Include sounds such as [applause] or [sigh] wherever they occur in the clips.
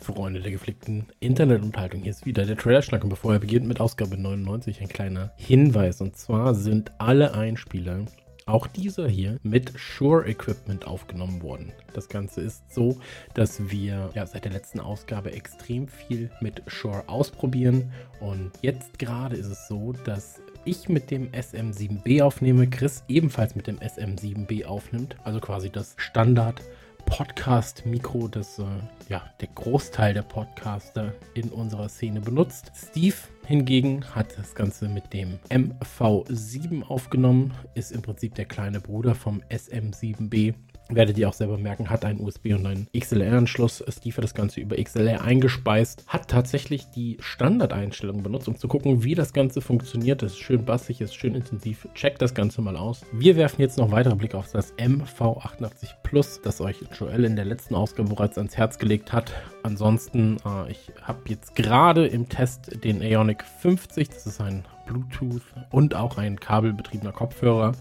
Freunde der gepflegten Internetunterhaltung. Hier ist wieder der Trailer-Schnack und bevor er beginnt mit Ausgabe 99 ein kleiner Hinweis. Und zwar sind alle Einspieler, auch dieser hier, mit Shure Equipment aufgenommen worden. Das Ganze ist so, dass wir ja, seit der letzten Ausgabe extrem viel mit Shure ausprobieren. Und jetzt gerade ist es so, dass ich mit dem SM7B aufnehme, Chris ebenfalls mit dem SM7B aufnimmt. Also quasi das Standard Podcast-Mikro, das äh, ja, der Großteil der Podcaster in unserer Szene benutzt. Steve hingegen hat das Ganze mit dem MV7 aufgenommen, ist im Prinzip der kleine Bruder vom SM7B werdet ihr auch selber merken, hat einen USB und einen XLR-Anschluss. Steve hat das Ganze über XLR eingespeist, hat tatsächlich die Standardeinstellung benutzt, um zu gucken, wie das Ganze funktioniert. Das ist schön bassig, ist schön intensiv. Checkt das Ganze mal aus. Wir werfen jetzt noch weitere Blicke auf das MV88 Plus, das euch Joel in der letzten Ausgabe bereits ans Herz gelegt hat. Ansonsten, äh, ich habe jetzt gerade im Test den Aeonic 50, das ist ein Bluetooth und auch ein kabelbetriebener Kopfhörer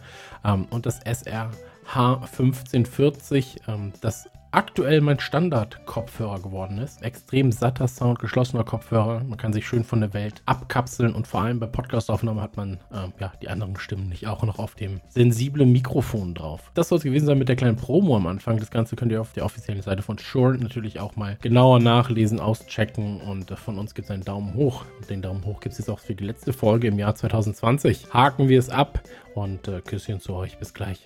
ähm, und das SR H1540, ähm, das aktuell mein Standard-Kopfhörer geworden ist. Extrem satter Sound, geschlossener Kopfhörer. Man kann sich schön von der Welt abkapseln und vor allem bei Podcastaufnahmen hat man äh, ja, die anderen Stimmen nicht auch noch auf dem sensiblen Mikrofon drauf. Das soll es gewesen sein mit der kleinen Promo am Anfang. Das Ganze könnt ihr auf der offiziellen Seite von Shure natürlich auch mal genauer nachlesen, auschecken und äh, von uns gibt es einen Daumen hoch. Den Daumen hoch gibt es jetzt auch für die letzte Folge im Jahr 2020. Haken wir es ab und äh, Küsschen zu euch. Bis gleich.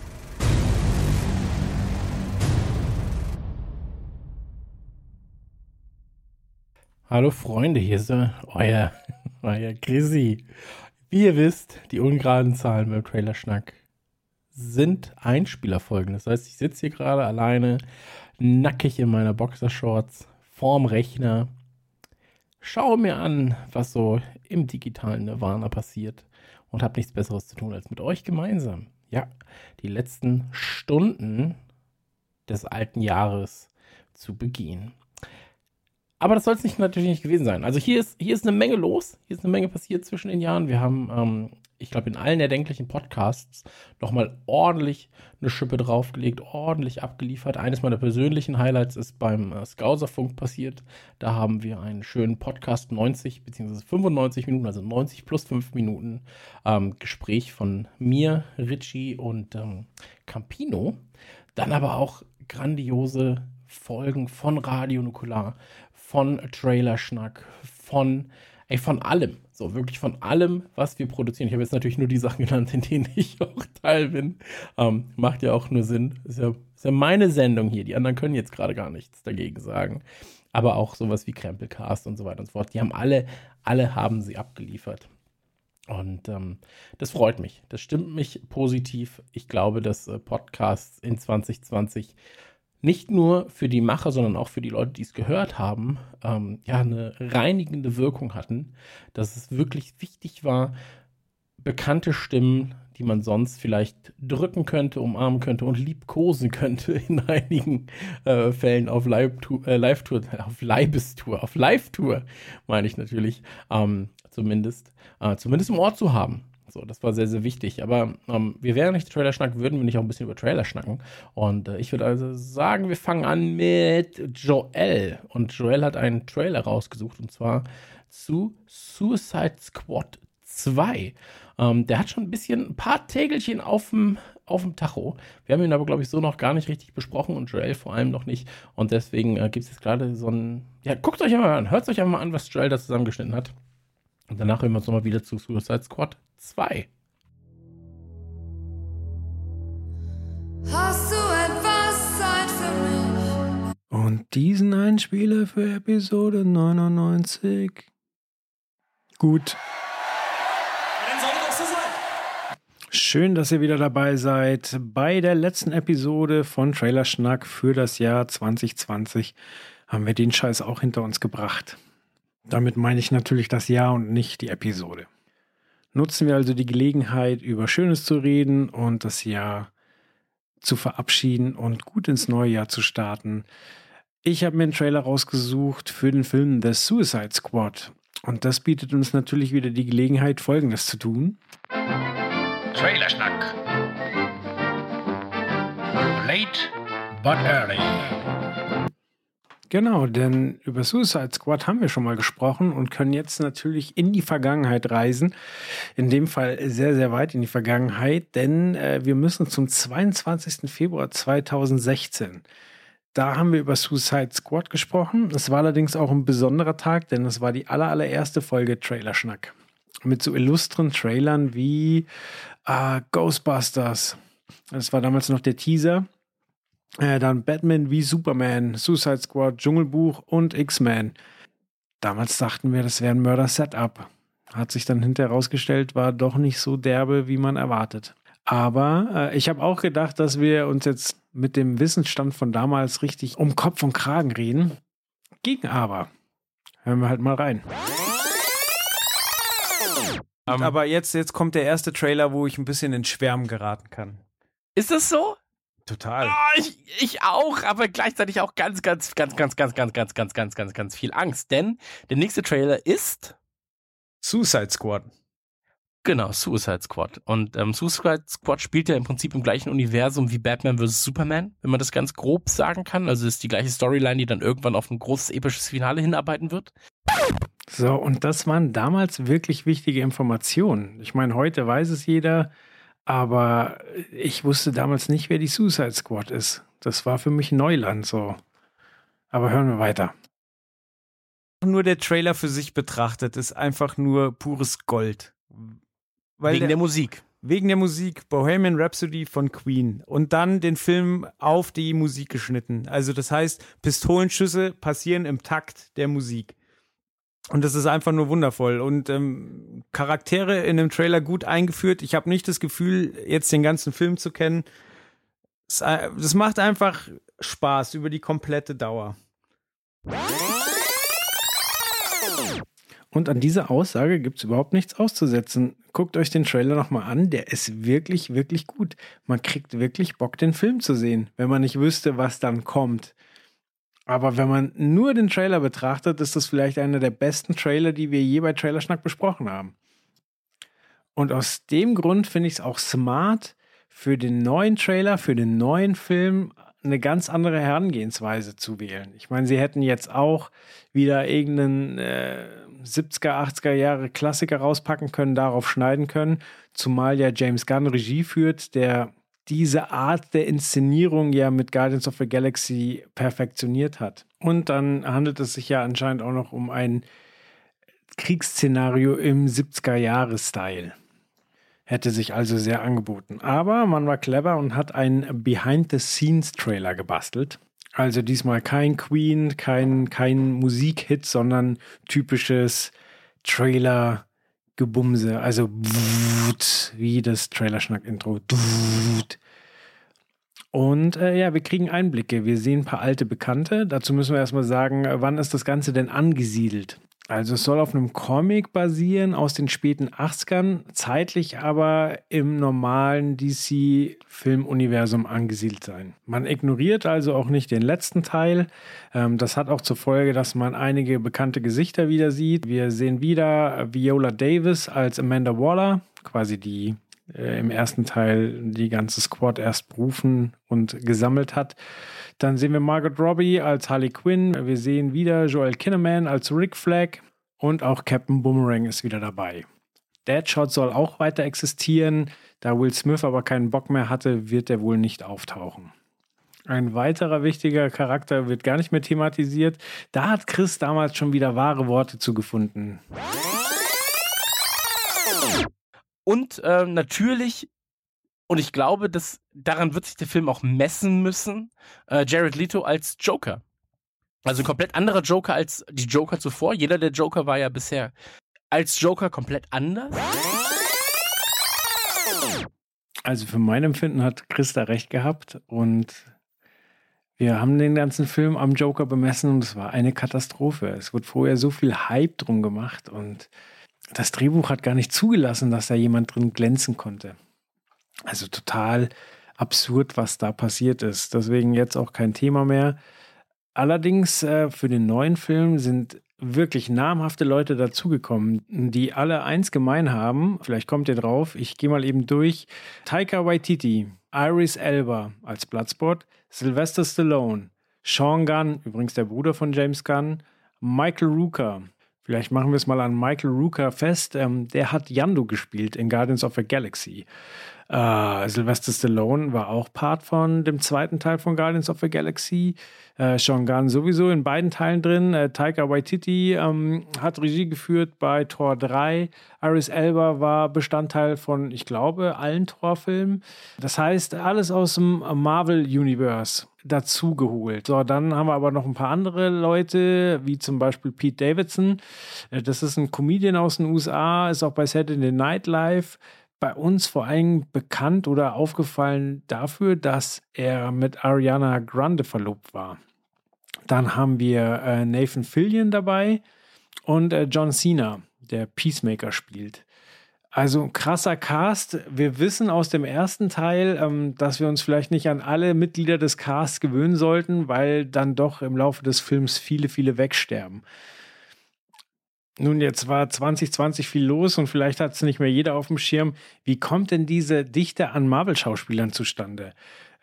Hallo Freunde, hier ist euer, [laughs] euer Chrissy. Wie ihr wisst, die ungeraden Zahlen beim Trailer-Schnack sind Einspielerfolgen. Das heißt, ich sitze hier gerade alleine, nackig in meiner Boxershorts, vorm Rechner, schaue mir an, was so im digitalen Nirvana passiert und habe nichts Besseres zu tun, als mit euch gemeinsam, ja, die letzten Stunden des alten Jahres zu begehen. Aber das soll es nicht, natürlich nicht gewesen sein. Also hier ist, hier ist eine Menge los. Hier ist eine Menge passiert zwischen den Jahren. Wir haben, ähm, ich glaube, in allen erdenklichen Podcasts nochmal ordentlich eine Schippe draufgelegt, ordentlich abgeliefert. Eines meiner persönlichen Highlights ist beim äh, Skauserfunk passiert. Da haben wir einen schönen Podcast 90 bzw. 95 Minuten, also 90 plus 5 Minuten ähm, Gespräch von mir, Richie und ähm, Campino. Dann aber auch grandiose Folgen von Radio Nukular, von Trailerschnack, von, ey, von allem. So, wirklich von allem, was wir produzieren. Ich habe jetzt natürlich nur die Sachen genannt, in denen [laughs] ich auch Teil bin. Ähm, macht ja auch nur Sinn. Ist ja, ist ja meine Sendung hier. Die anderen können jetzt gerade gar nichts dagegen sagen. Aber auch sowas wie Krempelcast und so weiter und so fort. Die haben alle, alle haben sie abgeliefert. Und ähm, das freut mich. Das stimmt mich positiv. Ich glaube, dass äh, Podcasts in 2020 nicht nur für die Macher, sondern auch für die Leute, die es gehört haben, ähm, ja, eine reinigende Wirkung hatten, dass es wirklich wichtig war, bekannte Stimmen, die man sonst vielleicht drücken könnte, umarmen könnte und liebkosen könnte [laughs] in einigen äh, Fällen auf Live-Tour, äh, [laughs] Live auf Leibestour, auf Live-Tour, meine ich natürlich, ähm, zumindest, äh, zumindest im Ort zu haben. So, das war sehr, sehr wichtig. Aber ähm, wir wären nicht Trailer schnacken, würden wir nicht auch ein bisschen über Trailer schnacken. Und äh, ich würde also sagen, wir fangen an mit Joel. Und Joel hat einen Trailer rausgesucht und zwar zu Suicide Squad 2. Ähm, der hat schon ein bisschen, ein paar Tägelchen auf dem auf dem Tacho. Wir haben ihn aber, glaube ich, so noch gar nicht richtig besprochen und Joel vor allem noch nicht. Und deswegen äh, gibt es jetzt gerade so ein. Ja, guckt euch einmal an, hört euch einmal an, was Joel da zusammengeschnitten hat. Und danach hören wir uns nochmal wieder zu Suicide Squad 2. Hast du etwas Zeit für mich? Und diesen Einspieler für Episode 99. Gut. Schön, dass ihr wieder dabei seid bei der letzten Episode von Trailer Schnack für das Jahr 2020. Haben wir den Scheiß auch hinter uns gebracht. Damit meine ich natürlich das Jahr und nicht die Episode. Nutzen wir also die Gelegenheit, über Schönes zu reden und das Jahr zu verabschieden und gut ins neue Jahr zu starten. Ich habe mir einen Trailer rausgesucht für den Film The Suicide Squad. Und das bietet uns natürlich wieder die Gelegenheit, Folgendes zu tun. Trailerschnack. Late but early. Genau, denn über Suicide Squad haben wir schon mal gesprochen und können jetzt natürlich in die Vergangenheit reisen. In dem Fall sehr, sehr weit in die Vergangenheit, denn äh, wir müssen zum 22. Februar 2016. Da haben wir über Suicide Squad gesprochen. Es war allerdings auch ein besonderer Tag, denn es war die aller, allererste Folge Trailerschnack. Mit so illustren Trailern wie äh, Ghostbusters. Das war damals noch der Teaser. Äh, dann Batman wie Superman, Suicide Squad, Dschungelbuch und X-Men. Damals dachten wir, das wäre ein Mörder-Setup. Hat sich dann hinterher herausgestellt, war doch nicht so derbe, wie man erwartet. Aber äh, ich habe auch gedacht, dass wir uns jetzt mit dem Wissensstand von damals richtig um Kopf und Kragen reden. Ging aber. Hören wir halt mal rein. Um, aber jetzt, jetzt kommt der erste Trailer, wo ich ein bisschen in Schwärmen geraten kann. Ist das so? Total. Oh, ich, ich auch, aber gleichzeitig auch ganz, ganz, ganz, ganz, ganz, ganz, ganz, ganz, ganz, ganz, ganz viel Angst. Denn der nächste Trailer ist Suicide Squad. Genau, Suicide Squad. Und ähm, Suicide Squad spielt ja im Prinzip im gleichen Universum wie Batman vs. Superman, wenn man das ganz grob sagen kann. Also ist die gleiche Storyline, die dann irgendwann auf ein großes episches Finale hinarbeiten wird. So, und das waren damals wirklich wichtige Informationen. Ich meine, heute weiß es jeder, aber ich wusste damals nicht, wer die Suicide Squad ist. Das war für mich Neuland so. Aber hören wir weiter. Nur der Trailer für sich betrachtet ist einfach nur pures Gold. Weil wegen der, der Musik. Wegen der Musik. Bohemian Rhapsody von Queen. Und dann den Film auf die Musik geschnitten. Also das heißt, Pistolenschüsse passieren im Takt der Musik. Und das ist einfach nur wundervoll. Und ähm, Charaktere in dem Trailer gut eingeführt. Ich habe nicht das Gefühl, jetzt den ganzen Film zu kennen. Das macht einfach Spaß über die komplette Dauer. Und an dieser Aussage gibt es überhaupt nichts auszusetzen. Guckt euch den Trailer nochmal an, der ist wirklich, wirklich gut. Man kriegt wirklich Bock, den Film zu sehen, wenn man nicht wüsste, was dann kommt. Aber wenn man nur den Trailer betrachtet, ist das vielleicht einer der besten Trailer, die wir je bei Trailerschnack besprochen haben. Und aus dem Grund finde ich es auch smart, für den neuen Trailer, für den neuen Film eine ganz andere Herangehensweise zu wählen. Ich meine, sie hätten jetzt auch wieder irgendeinen äh, 70er, 80er Jahre Klassiker rauspacken können, darauf schneiden können, zumal ja James Gunn Regie führt, der diese Art der Inszenierung ja mit Guardians of the Galaxy perfektioniert hat. Und dann handelt es sich ja anscheinend auch noch um ein Kriegsszenario im 70er-Jahre-Style. Hätte sich also sehr angeboten. Aber man war clever und hat einen Behind-the-Scenes-Trailer gebastelt. Also diesmal kein Queen, kein, kein Musikhit, sondern typisches Trailer-Gebumse. Also wie das Trailerschnack-Intro. Und äh, ja, wir kriegen Einblicke. Wir sehen ein paar alte Bekannte. Dazu müssen wir erstmal sagen, wann ist das Ganze denn angesiedelt? Also es soll auf einem Comic basieren aus den späten 80ern, zeitlich aber im normalen DC-Filmuniversum angesiedelt sein. Man ignoriert also auch nicht den letzten Teil. Ähm, das hat auch zur Folge, dass man einige bekannte Gesichter wieder sieht. Wir sehen wieder Viola Davis als Amanda Waller, quasi die äh, im ersten Teil die ganze Squad erst berufen und gesammelt hat. Dann sehen wir Margaret Robbie als Harley Quinn. Wir sehen wieder Joel Kinnaman als Rick Flag und auch Captain Boomerang ist wieder dabei. Deadshot soll auch weiter existieren. Da Will Smith aber keinen Bock mehr hatte, wird er wohl nicht auftauchen. Ein weiterer wichtiger Charakter wird gar nicht mehr thematisiert. Da hat Chris damals schon wieder wahre Worte zugefunden. Und äh, natürlich und ich glaube, dass daran wird sich der Film auch messen müssen. Äh, Jared Leto als Joker. Also ein komplett anderer Joker als die Joker zuvor. Jeder der Joker war ja bisher als Joker komplett anders. Also für mein Empfinden hat Christa recht gehabt und Wir haben den ganzen Film am Joker bemessen und es war eine Katastrophe. Es wurde vorher so viel Hype drum gemacht und das Drehbuch hat gar nicht zugelassen, dass da jemand drin glänzen konnte. Also total absurd, was da passiert ist. Deswegen jetzt auch kein Thema mehr. Allerdings äh, für den neuen Film sind wirklich namhafte Leute dazugekommen, die alle eins gemein haben. Vielleicht kommt ihr drauf. Ich gehe mal eben durch. Taika Waititi, Iris Elba als Bloodspot, Sylvester Stallone, Sean Gunn, übrigens der Bruder von James Gunn, Michael Rooker. Vielleicht machen wir es mal an Michael Rooker fest. Ähm, der hat Yando gespielt in Guardians of the Galaxy. Äh, Sylvester Stallone war auch Part von dem zweiten Teil von Guardians of the Galaxy. Äh, Sean Gunn sowieso in beiden Teilen drin. Äh, Taika Waititi ähm, hat Regie geführt bei Tor 3. Iris Elba war Bestandteil von, ich glaube, allen Torfilmen. Das heißt, alles aus dem Marvel Universe dazugeholt. So, dann haben wir aber noch ein paar andere Leute, wie zum Beispiel Pete Davidson. Äh, Das ist ein Comedian aus den USA, ist auch bei Saturday Night Live bei uns vor allem bekannt oder aufgefallen dafür, dass er mit Ariana Grande verlobt war. Dann haben wir äh, Nathan Fillion dabei und äh, John Cena, der Peacemaker spielt. Also krasser Cast. Wir wissen aus dem ersten Teil, ähm, dass wir uns vielleicht nicht an alle Mitglieder des Casts gewöhnen sollten, weil dann doch im Laufe des Films viele, viele wegsterben. Nun, jetzt war 2020 viel los und vielleicht hat es nicht mehr jeder auf dem Schirm. Wie kommt denn diese Dichte an Marvel-Schauspielern zustande?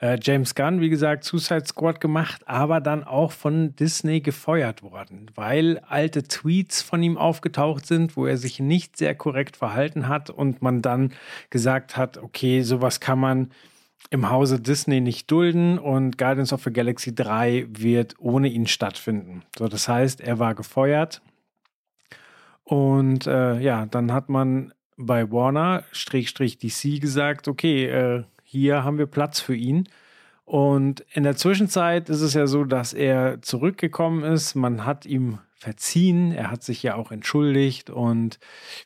Äh, James Gunn, wie gesagt, Suicide Squad gemacht, aber dann auch von Disney gefeuert worden, weil alte Tweets von ihm aufgetaucht sind, wo er sich nicht sehr korrekt verhalten hat und man dann gesagt hat, okay, sowas kann man im Hause Disney nicht dulden und Guardians of the Galaxy 3 wird ohne ihn stattfinden. So, das heißt, er war gefeuert und äh, ja, dann hat man bei Warner Strich DC gesagt, okay, äh, hier haben wir Platz für ihn. Und in der Zwischenzeit ist es ja so, dass er zurückgekommen ist. Man hat ihm verziehen. Er hat sich ja auch entschuldigt. Und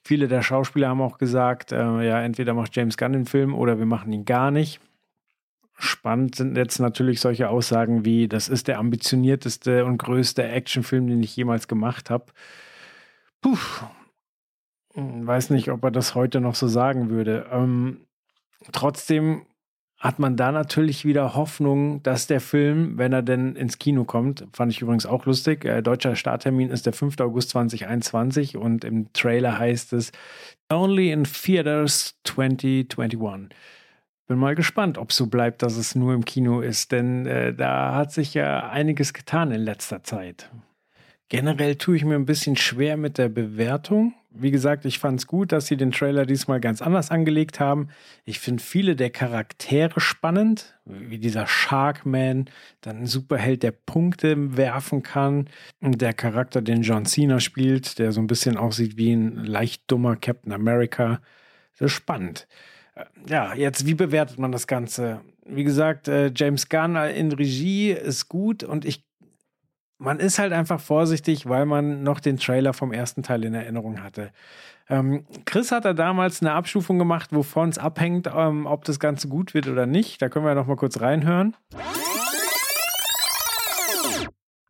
viele der Schauspieler haben auch gesagt, äh, ja, entweder macht James Gunn den Film oder wir machen ihn gar nicht. Spannend sind jetzt natürlich solche Aussagen wie, das ist der ambitionierteste und größte Actionfilm, den ich jemals gemacht habe. Puh. Hm, Weiß nicht, ob er das heute noch so sagen würde. Ähm, trotzdem hat man da natürlich wieder Hoffnung, dass der Film, wenn er denn ins Kino kommt, fand ich übrigens auch lustig, äh, deutscher Starttermin ist der 5. August 2021 und im Trailer heißt es Only in Theaters 2021. Bin mal gespannt, ob so bleibt, dass es nur im Kino ist, denn äh, da hat sich ja einiges getan in letzter Zeit. Generell tue ich mir ein bisschen schwer mit der Bewertung. Wie gesagt, ich fand es gut, dass sie den Trailer diesmal ganz anders angelegt haben. Ich finde viele der Charaktere spannend, wie dieser Sharkman, dann ein Superheld, der Punkte werfen kann. Und der Charakter, den John Cena spielt, der so ein bisschen aussieht wie ein leicht dummer Captain America. Das ist spannend. Äh, Ja, jetzt, wie bewertet man das Ganze? Wie gesagt, äh, James Gunn in Regie ist gut und ich man ist halt einfach vorsichtig, weil man noch den Trailer vom ersten Teil in Erinnerung hatte. Ähm, Chris hat da damals eine Abstufung gemacht, wovon es abhängt, ähm, ob das Ganze gut wird oder nicht. Da können wir noch mal kurz reinhören.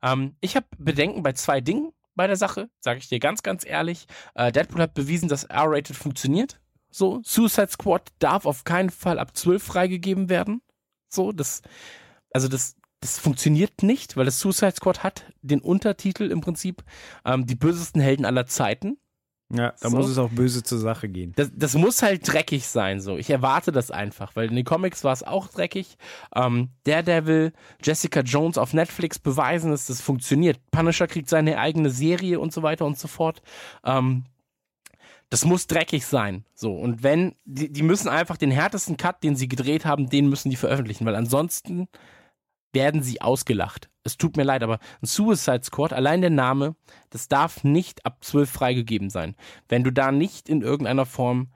Ähm, ich habe Bedenken bei zwei Dingen bei der Sache, sage ich dir ganz, ganz ehrlich. Äh, Deadpool hat bewiesen, dass R-Rated funktioniert. So, Suicide Squad darf auf keinen Fall ab 12 freigegeben werden. So, das, also das, das funktioniert nicht, weil das Suicide Squad hat den Untertitel im Prinzip ähm, die bösesten Helden aller Zeiten. Ja, da So. muss es auch böse zur Sache gehen. Das, das muss halt dreckig sein, so. Ich erwarte das einfach, weil in den Comics war es auch dreckig. Ähm, Daredevil, Jessica Jones auf Netflix beweisen, dass das funktioniert. Punisher kriegt seine eigene Serie und so weiter und so fort. Ähm, das muss dreckig sein. So. Und wenn, die, die müssen einfach den härtesten Cut, den sie gedreht haben, den müssen die veröffentlichen, weil ansonsten werden sie ausgelacht. Es tut mir leid, aber ein Suicide Squad, allein der Name, das darf nicht ab 12 freigegeben sein. Wenn du da nicht in irgendeiner Form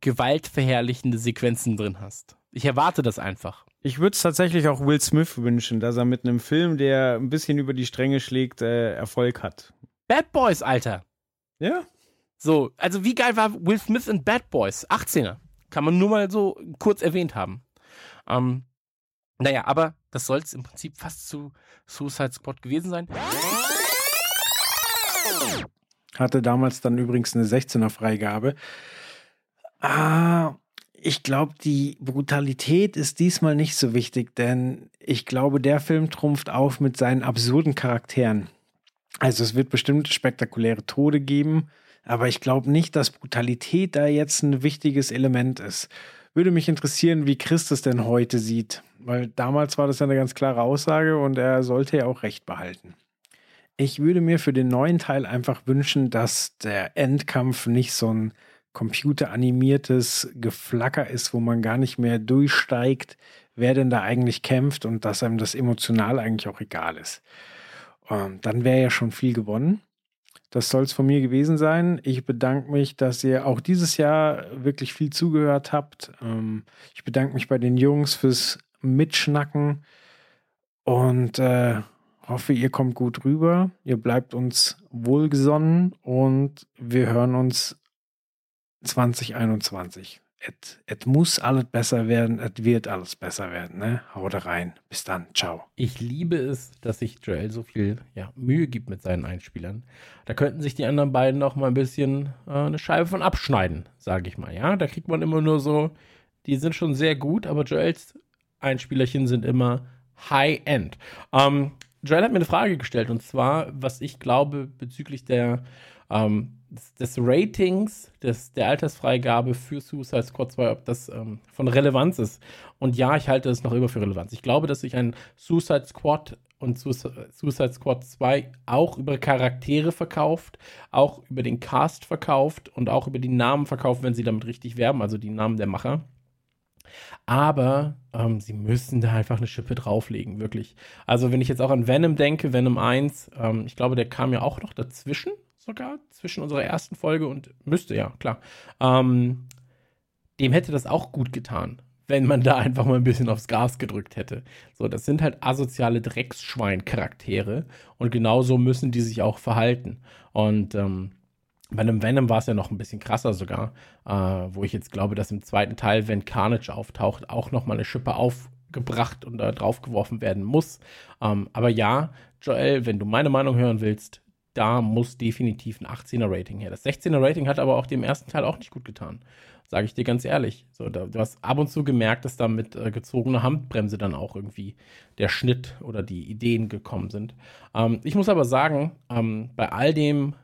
gewaltverherrlichende Sequenzen drin hast. Ich erwarte das einfach. Ich würde es tatsächlich auch Will Smith wünschen, dass er mit einem Film, der ein bisschen über die Stränge schlägt, äh, Erfolg hat. Bad Boys, Alter. Ja. So, also wie geil war Will Smith in Bad Boys? 18er. Kann man nur mal so kurz erwähnt haben. Ähm, naja, aber das soll es im Prinzip fast zu Suicide Squad gewesen sein. Hatte damals dann übrigens eine 16er Freigabe. Ah, ich glaube, die Brutalität ist diesmal nicht so wichtig, denn ich glaube, der Film trumpft auf mit seinen absurden Charakteren. Also es wird bestimmt spektakuläre Tode geben, aber ich glaube nicht, dass Brutalität da jetzt ein wichtiges Element ist. Würde mich interessieren, wie Chris das denn heute sieht, weil damals war das ja eine ganz klare Aussage und er sollte ja auch recht behalten. Ich würde mir für den neuen Teil einfach wünschen, dass der Endkampf nicht so ein computeranimiertes Geflacker ist, wo man gar nicht mehr durchsteigt, wer denn da eigentlich kämpft und dass einem das emotional eigentlich auch egal ist. Ähm, dann wäre ja schon viel gewonnen. Das soll es von mir gewesen sein. Ich bedanke mich, dass ihr auch dieses Jahr wirklich viel zugehört habt. Ähm, ich bedanke mich bei den Jungs fürs Mitschnacken und äh, hoffe, ihr kommt gut rüber. Ihr bleibt uns wohlgesonnen und wir hören uns 2021. Es muss alles besser werden, es wird alles besser werden. Ne? Haut rein. Bis dann. Ciao. Ich liebe es, dass sich Joel so viel ja, Mühe gibt mit seinen Einspielern. Da könnten sich die anderen beiden noch mal ein bisschen äh, eine Scheibe von abschneiden, sage ich mal. Ja, da kriegt man immer nur so, die sind schon sehr gut, aber Joels Einspielerchen sind immer High-End. Ähm, Joel hat mir eine Frage gestellt und zwar, was ich glaube bezüglich der ähm, des, des Ratings des, der Altersfreigabe für Suicide Squad 2, ob das ähm, von Relevanz ist. Und ja, ich halte es noch immer für Relevanz. Ich glaube, dass sich ein Suicide Squad und Suicide Squad 2 auch über Charaktere verkauft, auch über den Cast verkauft und auch über die Namen verkauft, wenn sie damit richtig werben, also die Namen der Macher. Aber ähm, sie müssen da einfach eine Schippe drauflegen, wirklich. Also, wenn ich jetzt auch an Venom denke, Venom 1, ähm, ich glaube, der kam ja auch noch dazwischen sogar zwischen unserer ersten Folge und müsste ja, klar. Ähm, dem hätte das auch gut getan, wenn man da einfach mal ein bisschen aufs Gas gedrückt hätte. So, das sind halt asoziale Drecksschwein-Charaktere und genauso müssen die sich auch verhalten. Und ähm, bei einem Venom war es ja noch ein bisschen krasser sogar, äh, wo ich jetzt glaube, dass im zweiten Teil, wenn Carnage auftaucht, auch noch mal eine Schippe aufgebracht und da draufgeworfen werden muss. Ähm, aber ja, Joel, wenn du meine Meinung hören willst, da muss definitiv ein 18er Rating her. Das 16er Rating hat aber auch dem ersten Teil auch nicht gut getan. Sage ich dir ganz ehrlich. So, da, du hast ab und zu gemerkt, dass da mit äh, gezogener Handbremse dann auch irgendwie der Schnitt oder die Ideen gekommen sind. Ähm, ich muss aber sagen, ähm, bei all dem,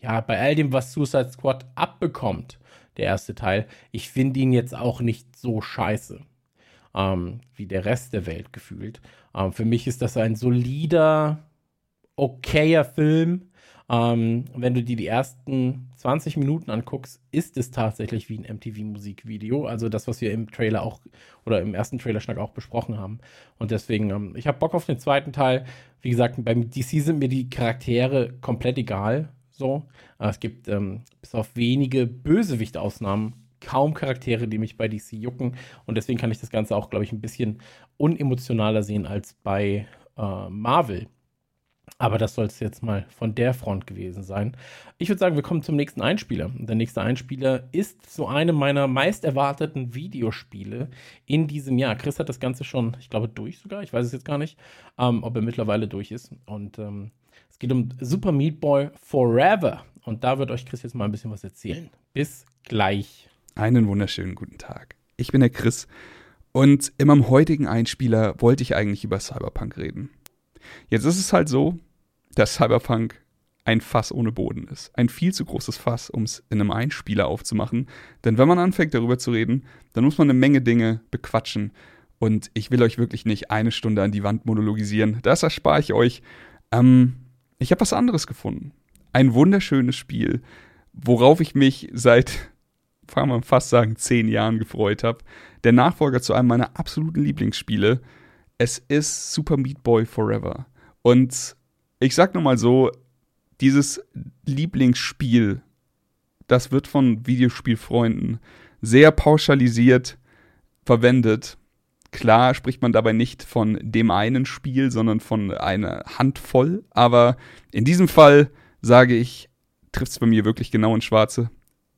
ja, bei all dem, was Suicide Squad abbekommt, der erste Teil, ich finde ihn jetzt auch nicht so scheiße. Ähm, wie der Rest der Welt gefühlt. Ähm, für mich ist das ein solider, okayer Film. Ähm, wenn du dir die ersten 20 Minuten anguckst, ist es tatsächlich wie ein MTV-Musikvideo. Also das, was wir im Trailer auch oder im ersten Trailerschnack auch besprochen haben. Und deswegen, ähm, ich habe Bock auf den zweiten Teil. Wie gesagt, beim DC sind mir die Charaktere komplett egal. So. Äh, es gibt ähm, bis auf wenige Bösewicht-Ausnahmen kaum Charaktere, die mich bei DC jucken. Und deswegen kann ich das Ganze auch, glaube ich, ein bisschen unemotionaler sehen als bei äh, Marvel. Aber das soll es jetzt mal von der Front gewesen sein. Ich würde sagen, wir kommen zum nächsten Einspieler. Der nächste Einspieler ist so eine meiner meist erwarteten Videospiele in diesem Jahr. Chris hat das Ganze schon, ich glaube, durch sogar. Ich weiß es jetzt gar nicht, ähm, ob er mittlerweile durch ist. Und ähm, es geht um Super Meat Boy Forever. Und da wird euch Chris jetzt mal ein bisschen was erzählen. Bis gleich. Einen wunderschönen guten Tag. Ich bin der Chris und in meinem heutigen Einspieler wollte ich eigentlich über Cyberpunk reden. Jetzt ist es halt so, dass Cyberpunk ein Fass ohne Boden ist. Ein viel zu großes Fass, um es in einem Einspieler aufzumachen. Denn wenn man anfängt, darüber zu reden, dann muss man eine Menge Dinge bequatschen. Und ich will euch wirklich nicht eine Stunde an die Wand monologisieren. Das erspare ich euch. Ähm, ich habe was anderes gefunden. Ein wunderschönes Spiel, worauf ich mich seit, [laughs] kann man fast sagen, zehn Jahren gefreut habe. Der Nachfolger zu einem meiner absoluten Lieblingsspiele. Es ist Super Meat Boy Forever. Und ich sag nur mal so, dieses Lieblingsspiel, das wird von Videospielfreunden sehr pauschalisiert verwendet. Klar spricht man dabei nicht von dem einen Spiel, sondern von einer Handvoll. Aber in diesem Fall sage ich, trifft es bei mir wirklich genau ins Schwarze.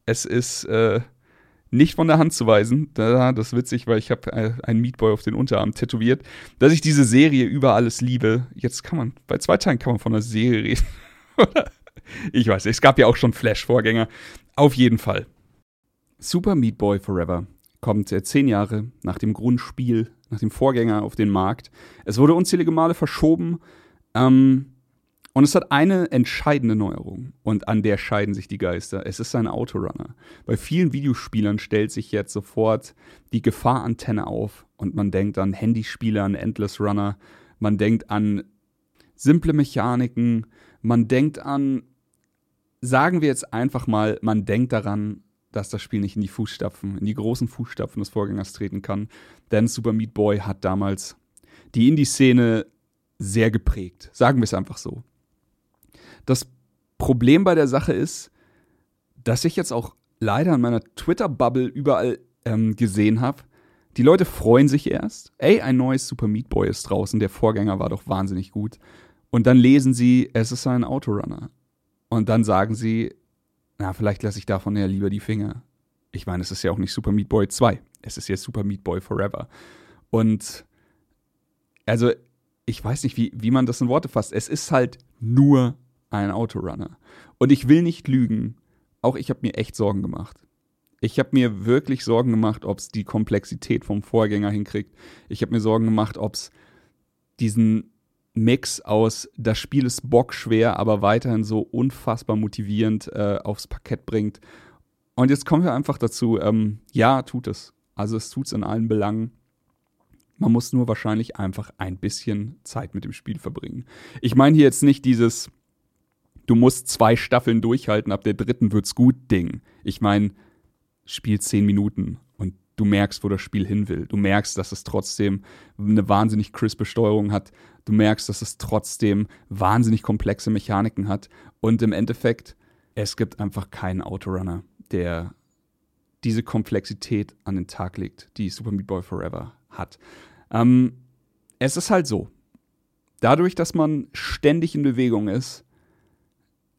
Es ist äh, nicht von der Hand zu weisen. Da, das ist witzig, weil ich habe äh, einen Meatboy auf den Unterarm tätowiert, dass ich diese Serie über alles liebe. Jetzt kann man, bei zwei Teilen kann man von einer Serie reden. [laughs] ich weiß es gab ja auch schon Flash-Vorgänger. Auf jeden Fall. Super Meat Boy Forever kommt äh, zehn Jahre nach dem Grundspiel, nach dem Vorgänger auf den Markt. Es wurde unzählige Male verschoben. Ähm, und es hat eine entscheidende Neuerung und an der scheiden sich die Geister. Es ist ein Autorunner. Bei vielen Videospielern stellt sich jetzt sofort die Gefahrantenne auf und man denkt an Handyspiele, an Endless Runner, man denkt an simple Mechaniken, man denkt an, sagen wir jetzt einfach mal, man denkt daran, dass das Spiel nicht in die Fußstapfen, in die großen Fußstapfen des Vorgängers treten kann. Denn Super Meat Boy hat damals die Indie-Szene sehr geprägt. Sagen wir es einfach so. Das Problem bei der Sache ist, dass ich jetzt auch leider in meiner Twitter-Bubble überall ähm, gesehen habe, die Leute freuen sich erst. Ey, ein neues Super Meat Boy ist draußen, der Vorgänger war doch wahnsinnig gut. Und dann lesen sie, es ist ein Autorunner. Und dann sagen sie, na, vielleicht lasse ich davon ja lieber die Finger. Ich meine, es ist ja auch nicht Super Meat Boy 2. Es ist jetzt Super Meat Boy Forever. Und also, ich weiß nicht, wie, wie man das in Worte fasst. Es ist halt nur ein Autorunner. Und ich will nicht lügen, auch ich habe mir echt Sorgen gemacht. Ich habe mir wirklich Sorgen gemacht, ob es die Komplexität vom Vorgänger hinkriegt. Ich habe mir Sorgen gemacht, ob es diesen Mix aus, das Spiel ist bockschwer, aber weiterhin so unfassbar motivierend äh, aufs Parkett bringt. Und jetzt kommen wir einfach dazu, ähm, ja, tut es. Also es tut es in allen Belangen. Man muss nur wahrscheinlich einfach ein bisschen Zeit mit dem Spiel verbringen. Ich meine hier jetzt nicht dieses, du musst zwei Staffeln durchhalten, ab der dritten wird's gut Ding. Ich meine, spiel zehn Minuten und du merkst, wo das Spiel hin will. Du merkst, dass es trotzdem eine wahnsinnig crispe Steuerung hat. Du merkst, dass es trotzdem wahnsinnig komplexe Mechaniken hat. Und im Endeffekt, es gibt einfach keinen Autorunner, der diese Komplexität an den Tag legt, die Super Meat Boy Forever hat. Ähm, es ist halt so. Dadurch, dass man ständig in Bewegung ist,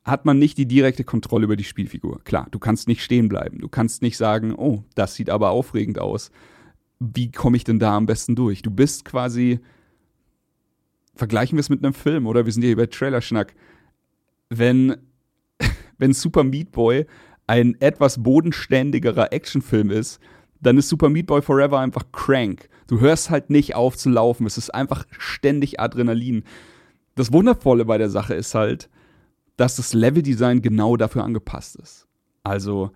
hat man nicht die direkte Kontrolle über die Spielfigur. Klar, du kannst nicht stehen bleiben. Du kannst nicht sagen, oh, das sieht aber aufregend aus. Wie komme ich denn da am besten durch? Du bist quasi, vergleichen wir es mit einem Film, oder? Wir sind hier bei Trailerschnack. Wenn, [laughs] wenn Super Meat Boy ein etwas bodenständigerer Actionfilm ist, dann ist Super Meat Boy Forever einfach crank. Du hörst halt nicht auf zu laufen. Es ist einfach ständig Adrenalin. Das Wundervolle bei der Sache ist halt, dass das Leveldesign genau dafür angepasst ist. Also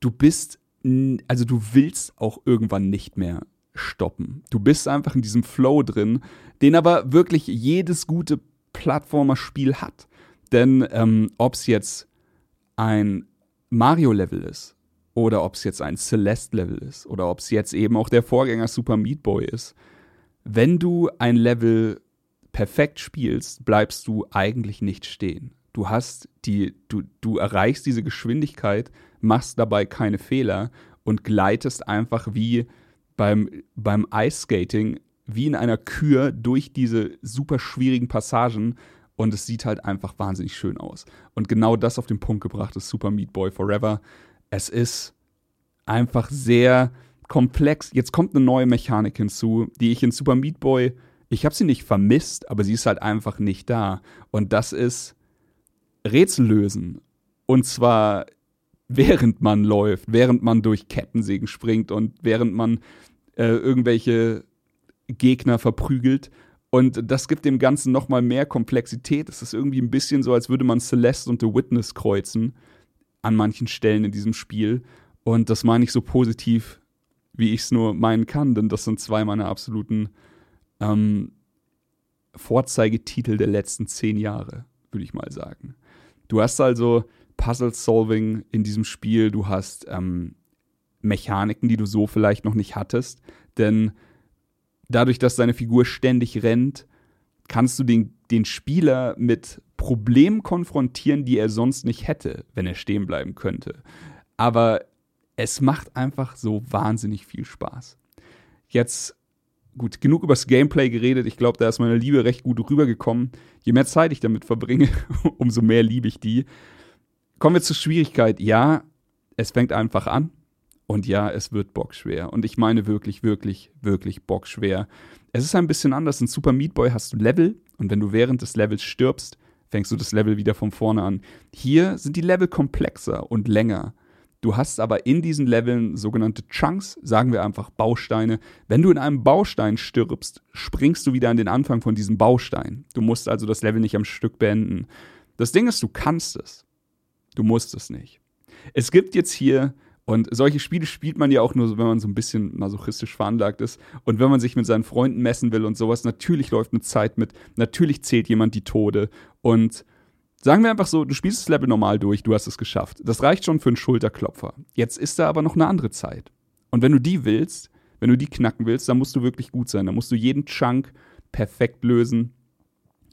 du bist, also du willst auch irgendwann nicht mehr stoppen. Du bist einfach in diesem Flow drin, den aber wirklich jedes gute Plattformer-Spiel hat. Denn ähm, ob es jetzt ein Mario-Level ist oder ob es jetzt ein Celeste-Level ist oder ob es jetzt eben auch der Vorgänger Super Meat Boy ist, wenn du ein Level perfekt spielst, bleibst du eigentlich nicht stehen. Du hast die, du, du erreichst diese Geschwindigkeit, machst dabei keine Fehler und gleitest einfach wie beim, beim Ice-Skating, wie in einer Kür durch diese super schwierigen Passagen und es sieht halt einfach wahnsinnig schön aus. Und genau das auf den Punkt gebracht ist Super Meat Boy Forever. Es ist einfach sehr komplex. Jetzt kommt eine neue Mechanik hinzu, die ich in Super Meat Boy ich habe sie nicht vermisst, aber sie ist halt einfach nicht da. Und das ist Rätsel lösen. Und zwar während man läuft, während man durch Kettensägen springt und während man äh, irgendwelche Gegner verprügelt. Und das gibt dem Ganzen nochmal mehr Komplexität. Es ist irgendwie ein bisschen so, als würde man Celeste und The Witness kreuzen an manchen Stellen in diesem Spiel. Und das meine ich so positiv, wie ich es nur meinen kann, denn das sind zwei meiner absoluten ähm, Vorzeigetitel der letzten zehn Jahre, würde ich mal sagen. Du hast also Puzzle-Solving in diesem Spiel, du hast ähm, Mechaniken, die du so vielleicht noch nicht hattest, denn dadurch, dass deine Figur ständig rennt, kannst du den, den Spieler mit Problemen konfrontieren, die er sonst nicht hätte, wenn er stehen bleiben könnte. Aber es macht einfach so wahnsinnig viel Spaß. Jetzt gut, genug über das Gameplay geredet. Ich glaube, da ist meine Liebe recht gut rübergekommen. Je mehr Zeit ich damit verbringe, [laughs] umso mehr liebe ich die. Kommen wir zur Schwierigkeit. Ja, es fängt einfach an. Und ja, es wird bockschwer. Und ich meine wirklich, wirklich, wirklich bockschwer. Es ist ein bisschen anders. In Super Meat Boy hast du Level und wenn du während des Levels stirbst, fängst du das Level wieder von vorne an. Hier sind die Level komplexer und länger. Du hast aber in diesen Leveln sogenannte Chunks, sagen wir einfach Bausteine. Wenn du in einem Baustein stirbst, springst du wieder an den Anfang von diesem Baustein. Du musst also das Level nicht am Stück beenden. Das Ding ist, du kannst es. Du musst es nicht. Es gibt jetzt hier, und solche Spiele spielt man ja auch nur, wenn man so ein bisschen masochistisch veranlagt ist und wenn man sich mit seinen Freunden messen will und sowas. Natürlich läuft eine Zeit mit, natürlich zählt jemand die Tode und Sagen wir einfach so, du spielst das Level normal durch, du hast es geschafft. Das reicht schon für einen Schulterklopfer. Jetzt ist da aber noch eine andere Zeit. Und wenn du die willst, wenn du die knacken willst, dann musst du wirklich gut sein. Dann musst du jeden Chunk perfekt lösen.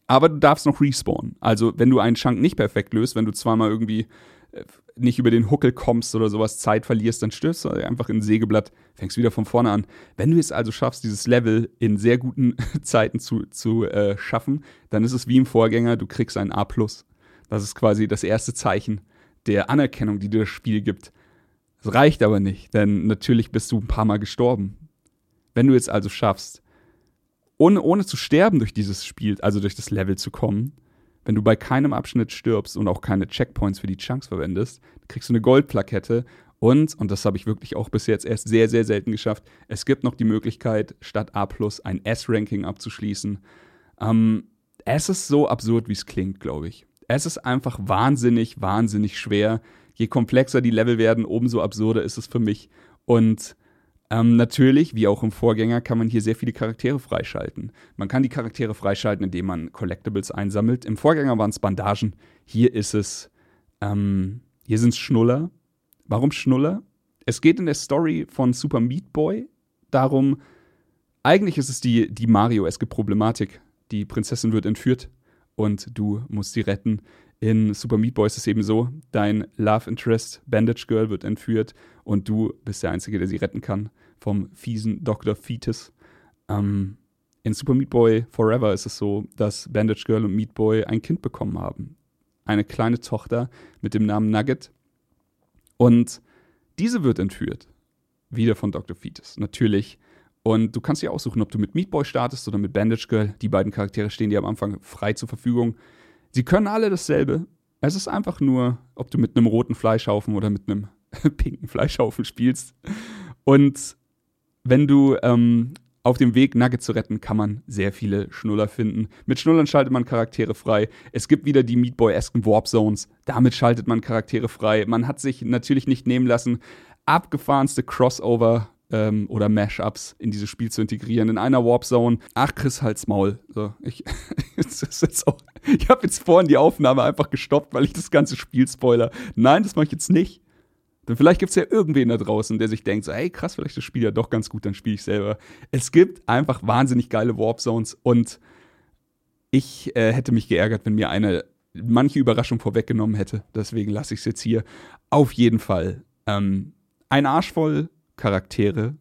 Aber du darfst noch respawnen. Also, wenn du einen Chunk nicht perfekt löst, wenn du zweimal irgendwie äh, nicht über den Huckel kommst oder sowas, Zeit verlierst, dann stürzt du einfach in ein Sägeblatt, fängst wieder von vorne an. Wenn du es also schaffst, dieses Level in sehr guten [laughs] Zeiten zu, zu äh, schaffen, dann ist es wie im Vorgänger, du kriegst ein A. Das ist quasi das erste Zeichen der Anerkennung, die dir das Spiel gibt. Es reicht aber nicht, denn natürlich bist du ein paar Mal gestorben. Wenn du jetzt also schaffst, ohne, ohne zu sterben durch dieses Spiel, also durch das Level zu kommen, wenn du bei keinem Abschnitt stirbst und auch keine Checkpoints für die Chunks verwendest, kriegst du eine Goldplakette und, und das habe ich wirklich auch bis jetzt erst sehr, sehr selten geschafft, es gibt noch die Möglichkeit, statt A ein S-Ranking abzuschließen. Ähm, es ist so absurd, wie es klingt, glaube ich. Es ist einfach wahnsinnig, wahnsinnig schwer. Je komplexer die Level werden, umso absurder ist es für mich. Und ähm, natürlich, wie auch im Vorgänger, kann man hier sehr viele Charaktere freischalten. Man kann die Charaktere freischalten, indem man Collectibles einsammelt. Im Vorgänger waren es Bandagen. Hier ist es, ähm, hier sind es Schnuller. Warum Schnuller? Es geht in der Story von Super Meat Boy darum, eigentlich ist es die, die Mario-eske Problematik. Die Prinzessin wird entführt und du musst sie retten. In Super Meat Boy ist es eben so, dein Love Interest Bandage Girl wird entführt und du bist der Einzige, der sie retten kann vom fiesen Dr. Fetus. Ähm, in Super Meat Boy Forever ist es so, dass Bandage Girl und Meat Boy ein Kind bekommen haben. Eine kleine Tochter mit dem Namen Nugget. Und diese wird entführt. Wieder von Dr. Fetus. Natürlich und du kannst dir aussuchen, ob du mit Meat Boy startest oder mit Bandage Girl. Die beiden Charaktere stehen dir am Anfang frei zur Verfügung. Sie können alle dasselbe. Es ist einfach nur, ob du mit einem roten Fleischhaufen oder mit einem [laughs] pinken Fleischhaufen spielst. Und wenn du ähm, auf dem Weg, Nugget zu retten, kann man sehr viele Schnuller finden. Mit Schnullern schaltet man Charaktere frei. Es gibt wieder die Meat Boy-esken Warp Zones. Damit schaltet man Charaktere frei. Man hat sich natürlich nicht nehmen lassen, abgefahrenste Crossover ähm, oder Mashups in dieses Spiel zu integrieren. In einer Warp Zone. Ach, Chris, halt's Maul. So, ich [laughs] ich habe jetzt vorhin die Aufnahme einfach gestoppt, weil ich das ganze Spiel spoiler. Nein, das mache ich jetzt nicht. Denn vielleicht gibt es ja irgendwen da draußen, der sich denkt, so, hey krass, vielleicht das Spiel ja doch ganz gut, dann spiele ich selber. Es gibt einfach wahnsinnig geile Warp Zones und ich äh, hätte mich geärgert, wenn mir eine manche Überraschung vorweggenommen hätte. Deswegen lasse ich es jetzt hier. Auf jeden Fall. Ähm, ein Arsch voll Charaktere.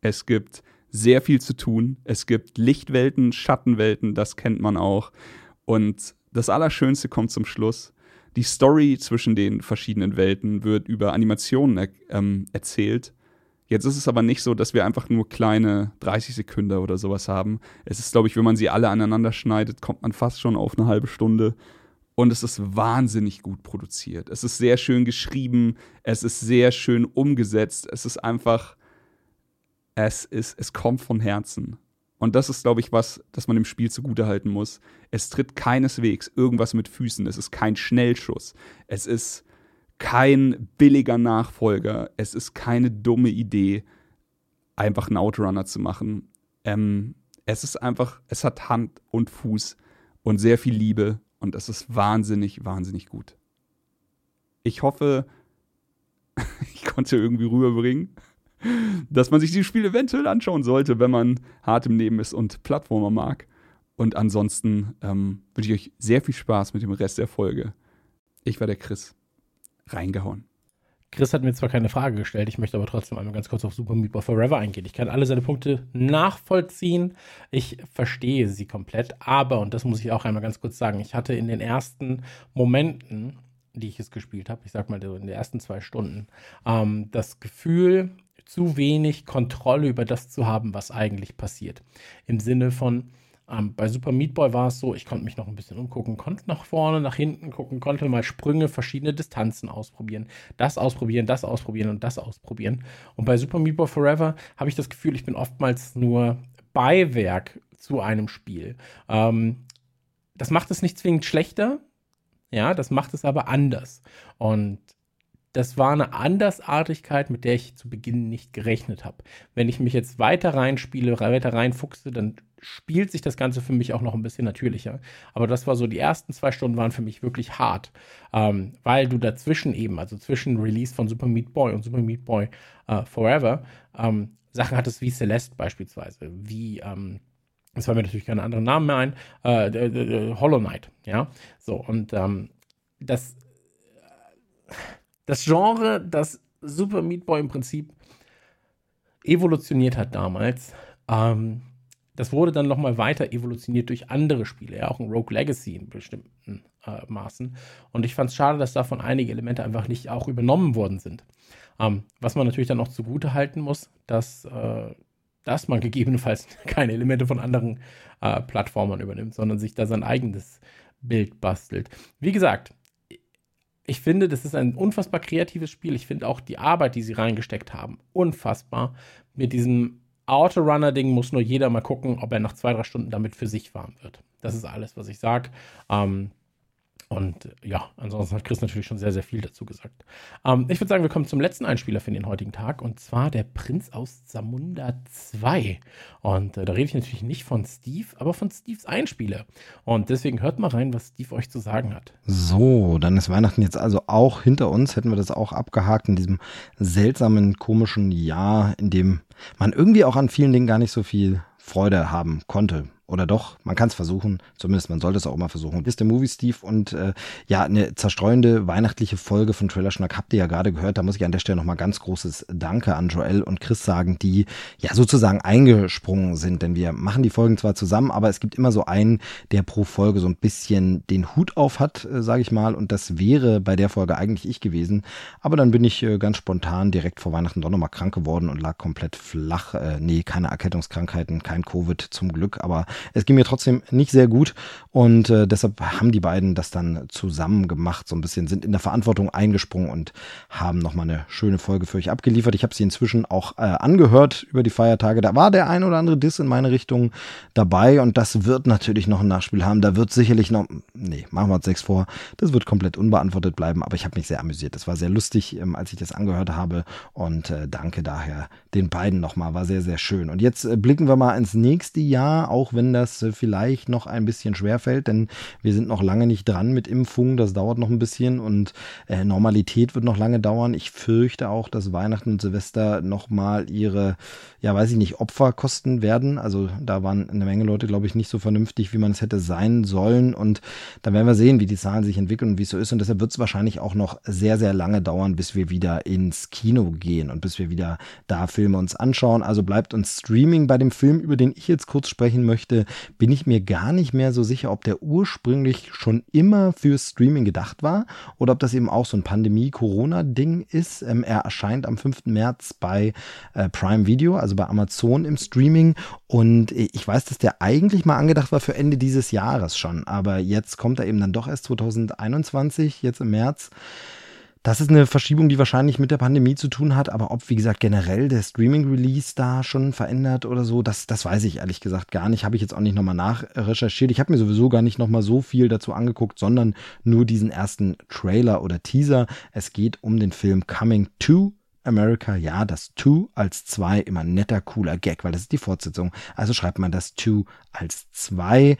Es gibt sehr viel zu tun. Es gibt Lichtwelten, Schattenwelten, das kennt man auch. Und das Allerschönste kommt zum Schluss. Die Story zwischen den verschiedenen Welten wird über Animationen er ähm, erzählt. Jetzt ist es aber nicht so, dass wir einfach nur kleine 30 Sekunden oder sowas haben. Es ist, glaube ich, wenn man sie alle aneinander schneidet, kommt man fast schon auf eine halbe Stunde. Und es ist wahnsinnig gut produziert. Es ist sehr schön geschrieben, es ist sehr schön umgesetzt. Es ist einfach, es ist, es kommt von Herzen. Und das ist, glaube ich, was, das man dem Spiel zugutehalten muss. Es tritt keineswegs irgendwas mit Füßen. Es ist kein Schnellschuss. Es ist kein billiger Nachfolger. Es ist keine dumme Idee, einfach einen Outrunner zu machen. Ähm, es ist einfach, es hat Hand und Fuß und sehr viel Liebe und es ist wahnsinnig, wahnsinnig gut. Ich hoffe, [laughs] ich konnte irgendwie rüberbringen, dass man sich dieses Spiel eventuell anschauen sollte, wenn man hart im Leben ist und Plattformer mag. Und ansonsten ähm, wünsche ich euch sehr viel Spaß mit dem Rest der Folge. Ich war der Chris. Reingehauen. Chris hat mir zwar keine Frage gestellt, ich möchte aber trotzdem einmal ganz kurz auf Super Meat Boy Forever eingehen. Ich kann alle seine Punkte nachvollziehen. Ich verstehe sie komplett, aber, und das muss ich auch einmal ganz kurz sagen, ich hatte in den ersten Momenten die ich es gespielt habe, ich sag mal in den ersten zwei Stunden, ähm, das Gefühl, zu wenig Kontrolle über das zu haben, was eigentlich passiert. Im Sinne von, ähm, bei Super Meat Boy war es so, ich konnte mich noch ein bisschen umgucken, konnte nach vorne, nach hinten gucken, konnte mal Sprünge, verschiedene Distanzen ausprobieren, das ausprobieren, das ausprobieren und das ausprobieren. Und bei Super Meat Boy Forever habe ich das Gefühl, ich bin oftmals nur Beiwerk zu einem Spiel. Ähm, das macht es nicht zwingend schlechter, ja, das macht es aber anders. Und das war eine Andersartigkeit, mit der ich zu Beginn nicht gerechnet habe. Wenn ich mich jetzt weiter reinspiele, weiter reinfuchse, dann spielt sich das Ganze für mich auch noch ein bisschen natürlicher. Aber das war so, die ersten zwei Stunden waren für mich wirklich hart, ähm, weil du dazwischen eben, also zwischen Release von Super Meat Boy und Super Meat Boy äh, Forever, ähm, Sachen hattest wie Celeste beispielsweise, wie, ähm, es fallen mir natürlich keine anderen Namen mehr ein, äh, äh, Hollow Knight, ja, so, und ähm, das das Genre, das Super Meat Boy im Prinzip evolutioniert hat damals, ähm, das wurde dann nochmal weiter evolutioniert durch andere Spiele, ja, auch ein Rogue Legacy in bestimmten äh, Maßen. Und ich fand es schade, dass davon einige Elemente einfach nicht auch übernommen worden sind. Ähm, was man natürlich dann auch zugute halten muss, dass, äh, dass man [laughs] gegebenenfalls keine Elemente von anderen äh, Plattformern übernimmt, sondern sich da sein eigenes Bild bastelt. Wie gesagt, ich finde, das ist ein unfassbar kreatives Spiel. Ich finde auch die Arbeit, die sie reingesteckt haben, unfassbar. Mit diesem Autorunner-Ding muss nur jeder mal gucken, ob er nach zwei, drei Stunden damit für sich fahren wird. Das ist alles, was ich sage. Ähm, und ja, ansonsten hat Chris natürlich schon sehr, sehr viel dazu gesagt. Ähm, ich würde sagen, wir kommen zum letzten Einspieler für den heutigen Tag und zwar der Prinz aus Zamunda 2. Und äh, da rede ich natürlich nicht von Steve, aber von Steves Einspieler. Und deswegen hört mal rein, was Steve euch zu sagen hat. So, dann ist Weihnachten jetzt also auch hinter uns. Hätten wir das auch abgehakt in diesem seltsamen, komischen Jahr, in dem man irgendwie auch an vielen Dingen gar nicht so viel Freude haben konnte. Oder doch, man kann es versuchen, zumindest man sollte es auch immer versuchen. Ist der Movie Steve und äh, ja, eine zerstreuende weihnachtliche Folge von Trailer Schnack habt ihr ja gerade gehört. Da muss ich an der Stelle nochmal ganz großes Danke an Joel und Chris sagen, die ja sozusagen eingesprungen sind. Denn wir machen die Folgen zwar zusammen, aber es gibt immer so einen, der pro Folge so ein bisschen den Hut auf hat, äh, sage ich mal. Und das wäre bei der Folge eigentlich ich gewesen. Aber dann bin ich äh, ganz spontan direkt vor Weihnachten doch nochmal krank geworden und lag komplett flach. Äh, nee, keine Erkältungskrankheiten, kein Covid zum Glück, aber es ging mir trotzdem nicht sehr gut und äh, deshalb haben die beiden das dann zusammen gemacht, so ein bisschen sind in der Verantwortung eingesprungen und haben nochmal eine schöne Folge für euch abgeliefert. Ich habe sie inzwischen auch äh, angehört über die Feiertage. Da war der ein oder andere Diss in meine Richtung dabei und das wird natürlich noch ein Nachspiel haben. Da wird sicherlich noch, nee, machen wir uns sechs vor, das wird komplett unbeantwortet bleiben, aber ich habe mich sehr amüsiert. Das war sehr lustig, ähm, als ich das angehört habe und äh, danke daher den beiden nochmal, war sehr, sehr schön. Und jetzt äh, blicken wir mal ins nächste Jahr, auch wenn das äh, vielleicht noch ein bisschen schwer fällt, denn wir sind noch lange nicht dran mit Impfungen. Das dauert noch ein bisschen und äh, Normalität wird noch lange dauern. Ich fürchte auch, dass Weihnachten und Silvester nochmal ihre, ja, weiß ich nicht, Opfer kosten werden. Also da waren eine Menge Leute, glaube ich, nicht so vernünftig, wie man es hätte sein sollen. Und dann werden wir sehen, wie die Zahlen sich entwickeln und wie es so ist. Und deshalb wird es wahrscheinlich auch noch sehr, sehr lange dauern, bis wir wieder ins Kino gehen und bis wir wieder da Filme uns anschauen. Also bleibt uns Streaming bei dem Film, über den ich jetzt kurz sprechen möchte, bin ich mir gar nicht mehr so sicher, ob der ursprünglich schon immer für Streaming gedacht war oder ob das eben auch so ein Pandemie-Corona-Ding ist. Ähm, er erscheint am 5. März bei äh, Prime Video, also bei Amazon im Streaming. Und ich weiß, dass der eigentlich mal angedacht war für Ende dieses Jahres schon, aber jetzt kommt er eben dann doch erst 2021, jetzt im März. Das ist eine Verschiebung, die wahrscheinlich mit der Pandemie zu tun hat, aber ob, wie gesagt, generell der Streaming-Release da schon verändert oder so, das, das weiß ich ehrlich gesagt gar nicht. Habe ich jetzt auch nicht nochmal nachrecherchiert. Ich habe mir sowieso gar nicht nochmal so viel dazu angeguckt, sondern nur diesen ersten Trailer oder Teaser. Es geht um den Film Coming to America, ja, das To als 2 immer netter, cooler Gag, weil das ist die Fortsetzung. Also schreibt man das To als 2.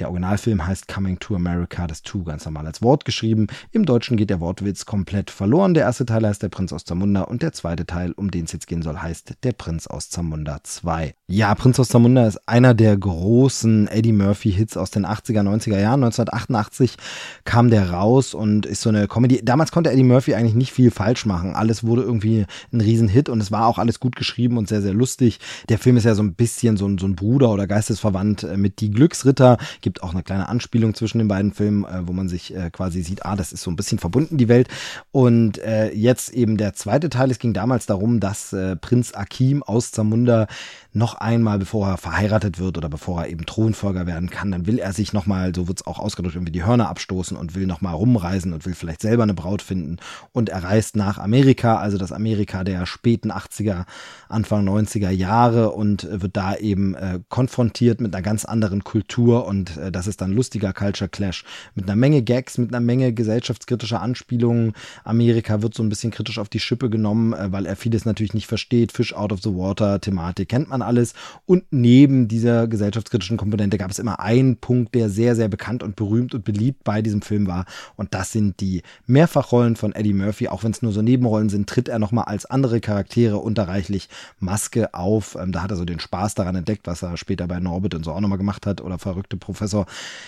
Der Originalfilm heißt Coming to America, das To ganz normal als Wort geschrieben. Im Deutschen geht der Wortwitz komplett verloren. Der erste Teil heißt Der Prinz aus Zamunda und der zweite Teil, um den es jetzt gehen soll, heißt Der Prinz aus Zamunda 2. Ja, Prinz aus Zamunda ist einer der großen Eddie Murphy-Hits aus den 80er, 90er Jahren. 1988 kam der raus und ist so eine Comedy. Damals konnte Eddie Murphy eigentlich nicht viel falsch machen. Alles wurde irgendwie ein Riesenhit und es war auch alles gut geschrieben und sehr, sehr lustig. Der Film ist ja so ein bisschen so ein, so ein Bruder oder Geistesverwandt mit Die Glücksritter. Gibt Gibt auch eine kleine Anspielung zwischen den beiden Filmen, äh, wo man sich äh, quasi sieht, ah, das ist so ein bisschen verbunden, die Welt. Und äh, jetzt eben der zweite Teil. Es ging damals darum, dass äh, Prinz Akim aus Zamunda noch einmal, bevor er verheiratet wird oder bevor er eben Thronfolger werden kann, dann will er sich nochmal, so wird's auch ausgedrückt, irgendwie die Hörner abstoßen und will nochmal rumreisen und will vielleicht selber eine Braut finden. Und er reist nach Amerika, also das Amerika der späten 80er, Anfang 90er Jahre und äh, wird da eben äh, konfrontiert mit einer ganz anderen Kultur und äh, das ist dann lustiger Culture Clash mit einer Menge Gags, mit einer Menge gesellschaftskritischer Anspielungen. Amerika wird so ein bisschen kritisch auf die Schippe genommen, äh, weil er vieles natürlich nicht versteht. Fish out of the water Thematik kennt man alles. Und neben dieser gesellschaftskritischen Komponente gab es immer einen Punkt, der sehr, sehr bekannt und berühmt und beliebt bei diesem Film war. Und das sind die Mehrfachrollen von Eddie Murphy. Auch wenn es nur so Nebenrollen sind, tritt er nochmal als andere Charaktere unterreichlich Maske auf. Ähm, da hat er so den Spaß daran entdeckt, was er später bei Norbit und so auch nochmal gemacht hat oder verrückte Professor.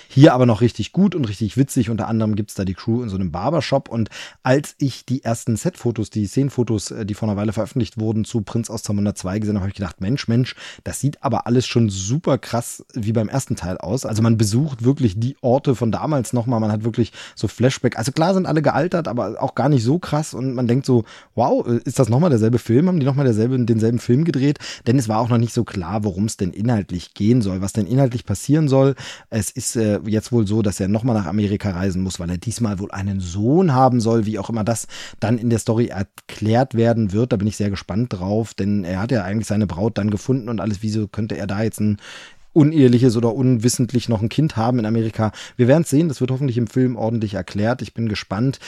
Hier aber noch richtig gut und richtig witzig. Unter anderem gibt's da die Crew in so einem Barbershop. Und als ich die ersten Setfotos, die Szenenfotos, äh, die vor einer Weile veröffentlicht wurden, zu Prinz aus Zamunda 2 gesehen habe, habe ich gedacht, Mensch, Mensch, das sieht aber alles schon super krass wie beim ersten Teil aus. Also man besucht wirklich die Orte von damals nochmal. Man hat wirklich so Flashback. Also klar sind alle gealtert, aber auch gar nicht so krass. Und man denkt so, wow, ist das nochmal derselbe Film? Haben die nochmal denselben Film gedreht? Denn es war auch noch nicht so klar, worum es denn inhaltlich gehen soll, was denn inhaltlich passieren soll. Es ist äh, jetzt wohl so, dass er nochmal nach Amerika reisen muss, weil er diesmal wohl einen Sohn haben soll, wie auch immer das dann in der Story erklärt werden wird. Da bin ich sehr gespannt drauf, denn er hat ja eigentlich seine Braut dann gefunden und alles. Wieso könnte er da jetzt ein uneheliches oder unwissentlich noch ein Kind haben in Amerika? Wir werden es sehen. Das wird hoffentlich im Film ordentlich erklärt. Ich bin gespannt.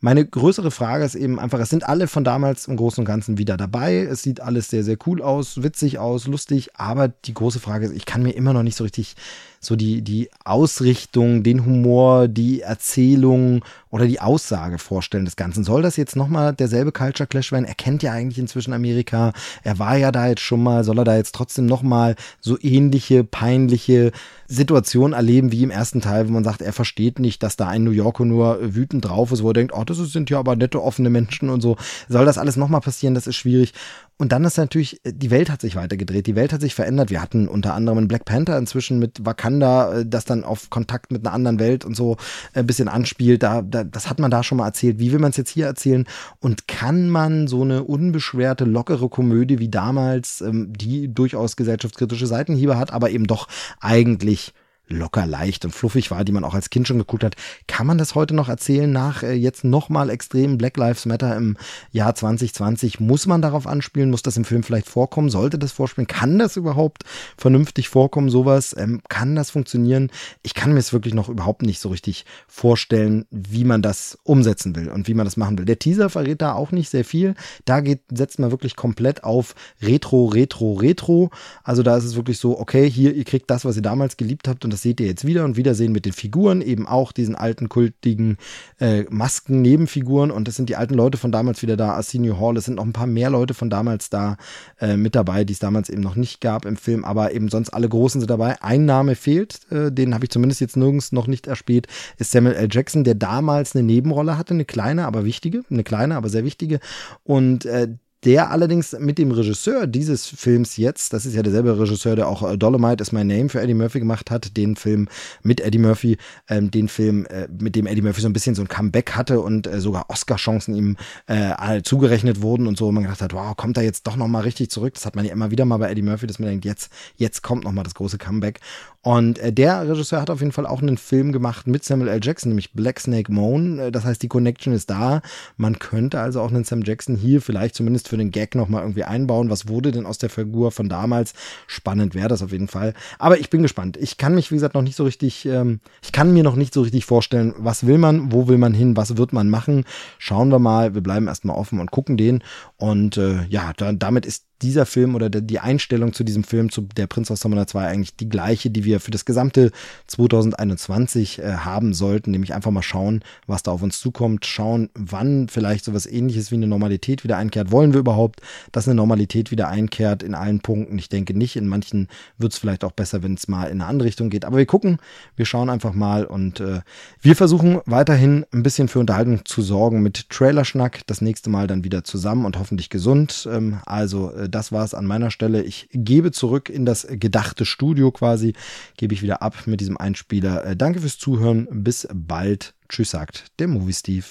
Meine größere Frage ist eben einfach, es sind alle von damals im Großen und Ganzen wieder dabei. Es sieht alles sehr, sehr cool aus, witzig aus, lustig. Aber die große Frage ist, ich kann mir immer noch nicht so richtig so die, die Ausrichtung, den Humor, die Erzählung oder die Aussage vorstellen des Ganzen. Soll das jetzt nochmal derselbe Culture Clash werden? Er kennt ja eigentlich inzwischen Amerika. Er war ja da jetzt schon mal. Soll er da jetzt trotzdem nochmal so ähnliche, peinliche Situationen erleben wie im ersten Teil, wo man sagt, er versteht nicht, dass da ein New Yorker nur wütend drauf ist, wo er denkt, oh, das sind ja aber nette, offene Menschen und so. Soll das alles nochmal passieren? Das ist schwierig. Und dann ist natürlich, die Welt hat sich weitergedreht, die Welt hat sich verändert. Wir hatten unter anderem einen Black Panther inzwischen mit Wakanda, äh, das dann auf Kontakt mit einer anderen Welt und so ein bisschen anspielt. Da, da, das hat man da schon mal erzählt. Wie will man es jetzt hier erzählen? Und kann man so eine unbeschwerte, lockere Komödie wie damals, ähm, die durchaus gesellschaftskritische Seitenhiebe hat, aber eben doch eigentlich locker leicht und fluffig war, die man auch als Kind schon geguckt hat. Kann man das heute noch erzählen nach äh, jetzt nochmal extrem Black Lives Matter im Jahr 2020? Muss man darauf anspielen? Muss das im Film vielleicht vorkommen? Sollte das vorspielen? Kann das überhaupt vernünftig vorkommen? Sowas? Ähm, kann das funktionieren? Ich kann mir es wirklich noch überhaupt nicht so richtig vorstellen, wie man das umsetzen will und wie man das machen will. Der Teaser verrät da auch nicht sehr viel. Da geht, setzt man wirklich komplett auf Retro, Retro, Retro. Also da ist es wirklich so, okay, hier, ihr kriegt das, was ihr damals geliebt habt und das seht ihr jetzt wieder. Und wiedersehen mit den Figuren, eben auch diesen alten kultigen äh, Masken-Nebenfiguren. Und das sind die alten Leute von damals wieder da, Arsenio Hall, es sind noch ein paar mehr Leute von damals da äh, mit dabei, die es damals eben noch nicht gab im Film, aber eben sonst alle Großen sind dabei. Ein Name fehlt, äh, den habe ich zumindest jetzt nirgends noch nicht erspäht, ist Samuel L. Jackson, der damals eine Nebenrolle hatte, eine kleine, aber wichtige, eine kleine, aber sehr wichtige. Und äh, der allerdings mit dem Regisseur dieses Films jetzt, das ist ja derselbe Regisseur, der auch äh, Dolomite is My Name für Eddie Murphy gemacht hat, den Film mit Eddie Murphy, ähm, den Film, äh, mit dem Eddie Murphy so ein bisschen so ein Comeback hatte und äh, sogar Oscar-Chancen ihm äh, zugerechnet wurden und so, und man gedacht hat, wow, kommt er jetzt doch nochmal richtig zurück? Das hat man ja immer wieder mal bei Eddie Murphy, dass man denkt, jetzt, jetzt kommt nochmal das große Comeback. Und äh, der Regisseur hat auf jeden Fall auch einen Film gemacht mit Samuel L. Jackson, nämlich Black Snake Moan. Äh, das heißt, die Connection ist da. Man könnte also auch einen Sam Jackson hier vielleicht zumindest für den Gag nochmal irgendwie einbauen. Was wurde denn aus der Figur von damals? Spannend wäre das auf jeden Fall. Aber ich bin gespannt. Ich kann mich, wie gesagt, noch nicht so richtig, ähm, ich kann mir noch nicht so richtig vorstellen, was will man, wo will man hin, was wird man machen. Schauen wir mal. Wir bleiben erstmal offen und gucken den. Und äh, ja, da, damit ist dieser Film oder die Einstellung zu diesem Film, zu Der Prinz aus Summoner 2, eigentlich die gleiche, die wir für das gesamte 2021 äh, haben sollten. Nämlich einfach mal schauen, was da auf uns zukommt, schauen, wann vielleicht sowas ähnliches wie eine Normalität wieder einkehrt. Wollen wir überhaupt, dass eine Normalität wieder einkehrt in allen Punkten? Ich denke nicht. In manchen wird es vielleicht auch besser, wenn es mal in eine andere Richtung geht. Aber wir gucken, wir schauen einfach mal und äh, wir versuchen weiterhin ein bisschen für Unterhaltung zu sorgen mit Trailerschnack. Das nächste Mal dann wieder zusammen und hoffentlich gesund. Ähm, also äh, das war es an meiner Stelle. Ich gebe zurück in das gedachte Studio quasi, gebe ich wieder ab mit diesem Einspieler. Äh, danke fürs Zuhören. Bis bald. Tschüss, sagt der Movie Steve.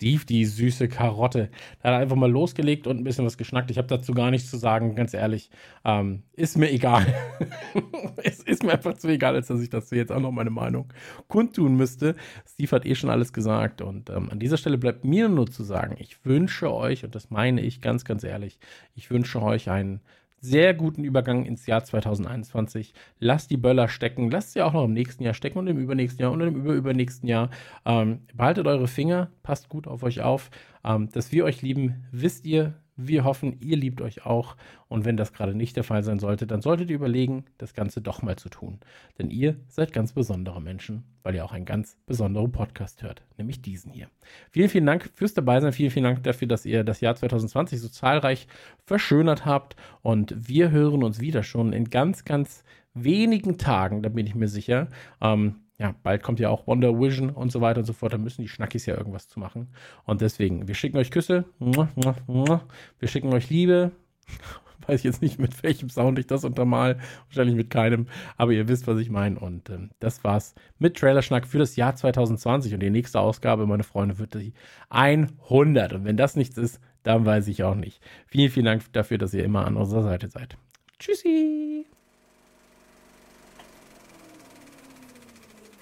Steve, die süße Karotte. Da hat er einfach mal losgelegt und ein bisschen was geschnackt. Ich habe dazu gar nichts zu sagen, ganz ehrlich. Ähm, ist mir egal. [laughs] es ist mir einfach zu egal, als dass ich dazu jetzt auch noch meine Meinung kundtun müsste. Steve hat eh schon alles gesagt. Und ähm, an dieser Stelle bleibt mir nur zu sagen, ich wünsche euch, und das meine ich ganz, ganz ehrlich, ich wünsche euch einen sehr guten Übergang ins Jahr 2021. Lasst die Böller stecken, lasst sie auch noch im nächsten Jahr stecken und im übernächsten Jahr und im überübernächsten Jahr. Ähm, behaltet eure Finger, passt gut auf euch auf. Ähm, dass wir euch lieben, wisst ihr. Wir hoffen, ihr liebt euch auch. Und wenn das gerade nicht der Fall sein sollte, dann solltet ihr überlegen, das Ganze doch mal zu tun. Denn ihr seid ganz besondere Menschen, weil ihr auch einen ganz besonderen Podcast hört, nämlich diesen hier. Vielen, vielen Dank fürs Dabeisein. Vielen, vielen Dank dafür, dass ihr das Jahr 2020 so zahlreich verschönert habt. Und wir hören uns wieder schon in ganz, ganz wenigen Tagen, da bin ich mir sicher. Ähm, ja, bald kommt ja auch Wonder Vision und so weiter und so fort. Da müssen die Schnackis ja irgendwas zu machen. Und deswegen, wir schicken euch Küsse. Wir schicken euch Liebe. [laughs] Weiß ich jetzt nicht, mit welchem Sound ich das untermal. Wahrscheinlich mit keinem. Aber ihr wisst, was ich meine. Und ähm, das war's mit Trailerschnack für das Jahr 2020. Und die nächste Ausgabe, meine Freunde, wird die 100. Und wenn das nichts ist, dann weiß ich auch nicht. Vielen, vielen Dank dafür, dass ihr immer an unserer Seite seid. Tschüssi.